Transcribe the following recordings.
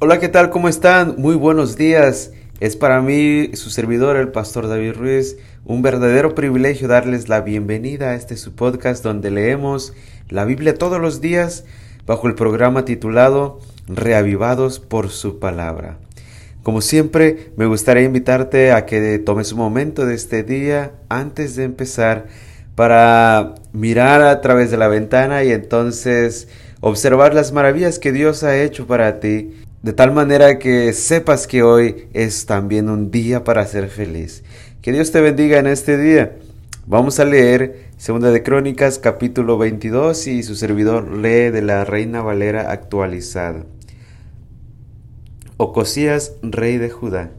Hola, ¿qué tal? ¿Cómo están? Muy buenos días. Es para mí, su servidor, el pastor David Ruiz, un verdadero privilegio darles la bienvenida a este su podcast donde leemos la Biblia todos los días bajo el programa titulado Reavivados por su palabra. Como siempre, me gustaría invitarte a que tomes un momento de este día antes de empezar para mirar a través de la ventana y entonces observar las maravillas que Dios ha hecho para ti de tal manera que sepas que hoy es también un día para ser feliz. Que Dios te bendiga en este día. Vamos a leer Segunda de Crónicas capítulo 22 y su servidor lee de la Reina Valera actualizada. Ocosías, rey de Judá.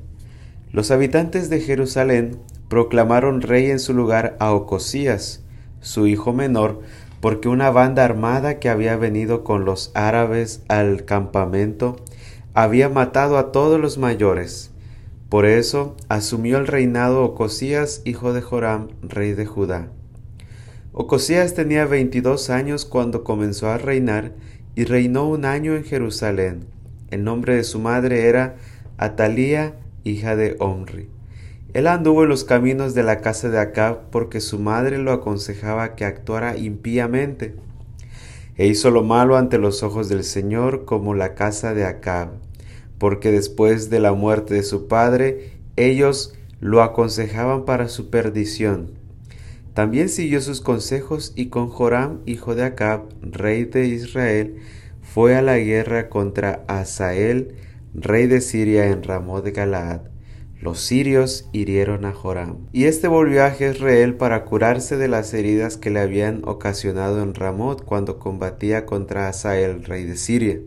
Los habitantes de Jerusalén proclamaron rey en su lugar a Ocosías, su hijo menor, porque una banda armada que había venido con los árabes al campamento había matado a todos los mayores. Por eso asumió el reinado Ocosías, hijo de Joram, rey de Judá. Ocosías tenía veintidós años cuando comenzó a reinar y reinó un año en Jerusalén. El nombre de su madre era Atalía, hija de Omri. Él anduvo en los caminos de la casa de Acab porque su madre lo aconsejaba que actuara impíamente e hizo lo malo ante los ojos del Señor como la casa de Acab, porque después de la muerte de su padre ellos lo aconsejaban para su perdición. También siguió sus consejos y con Joram, hijo de Acab, rey de Israel, fue a la guerra contra Asael, rey de Siria en Ramón de Galaad los sirios hirieron a Joram. Y éste volvió a Jezreel para curarse de las heridas que le habían ocasionado en Ramot cuando combatía contra Asael, rey de Siria.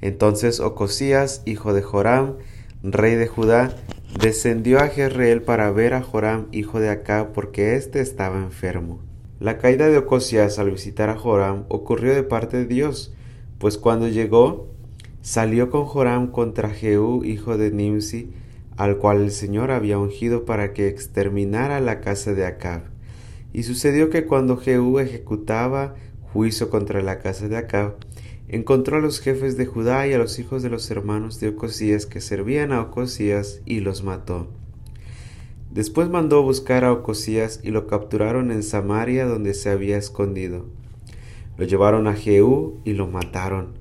Entonces Ocosías, hijo de Joram, rey de Judá, descendió a Jezreel para ver a Joram, hijo de Acab, porque éste estaba enfermo. La caída de Ocosías al visitar a Joram ocurrió de parte de Dios, pues cuando llegó, salió con Joram contra Jehú, hijo de Nimsi, al cual el Señor había ungido para que exterminara la casa de Acab. Y sucedió que cuando Jehú ejecutaba juicio contra la casa de Acab, encontró a los jefes de Judá y a los hijos de los hermanos de Ocosías que servían a Ocosías y los mató. Después mandó buscar a Ocosías y lo capturaron en Samaria donde se había escondido. Lo llevaron a Jehú y lo mataron,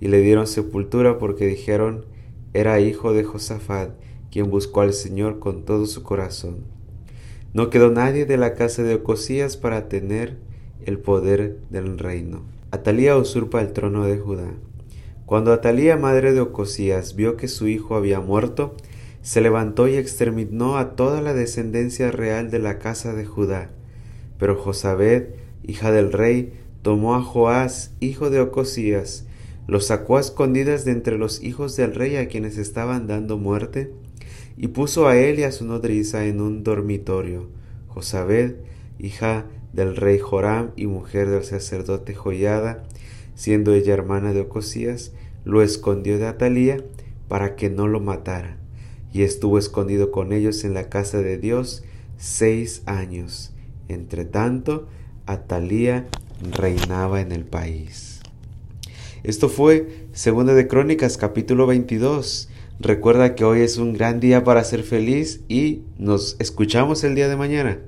y le dieron sepultura porque dijeron era hijo de Josafat quien buscó al Señor con todo su corazón. No quedó nadie de la casa de Ocosías para tener el poder del reino. Atalía usurpa el trono de Judá. Cuando Atalía, madre de Ocosías, vio que su hijo había muerto, se levantó y exterminó a toda la descendencia real de la casa de Judá. Pero Josabed, hija del rey, tomó a Joás, hijo de Ocosías, lo sacó a escondidas de entre los hijos del rey a quienes estaban dando muerte, y puso a él y a su nodriza en un dormitorio. Josabed, hija del rey Joram y mujer del sacerdote Joyada, siendo ella hermana de Ocosías, lo escondió de Atalía para que no lo matara, y estuvo escondido con ellos en la casa de Dios seis años. Entre tanto, Atalía reinaba en el país. Esto fue Segunda de Crónicas capítulo 22. Recuerda que hoy es un gran día para ser feliz y nos escuchamos el día de mañana.